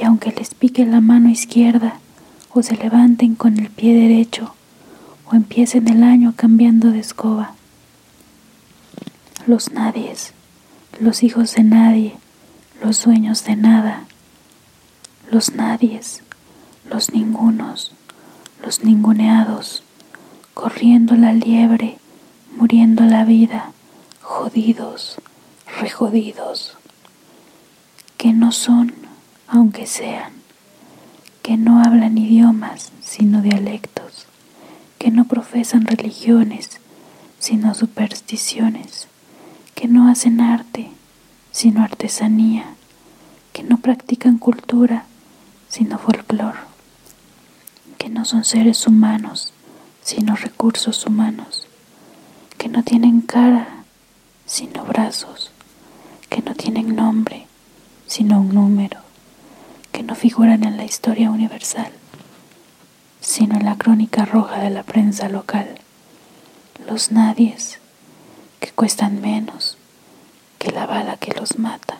y aunque les pique la mano izquierda, o se levanten con el pie derecho o empiecen el año cambiando de escoba. Los nadies, los hijos de nadie, los dueños de nada, los nadies, los ningunos, los ninguneados, corriendo la liebre, muriendo la vida, jodidos, rejodidos, que no son, aunque sean que no hablan idiomas sino dialectos, que no profesan religiones sino supersticiones, que no hacen arte sino artesanía, que no practican cultura sino folclor, que no son seres humanos sino recursos humanos, que no tienen cara sino brazos, que no tienen nombre sino un número no figuran en la historia universal, sino en la crónica roja de la prensa local, los nadies que cuestan menos que la bala que los mata.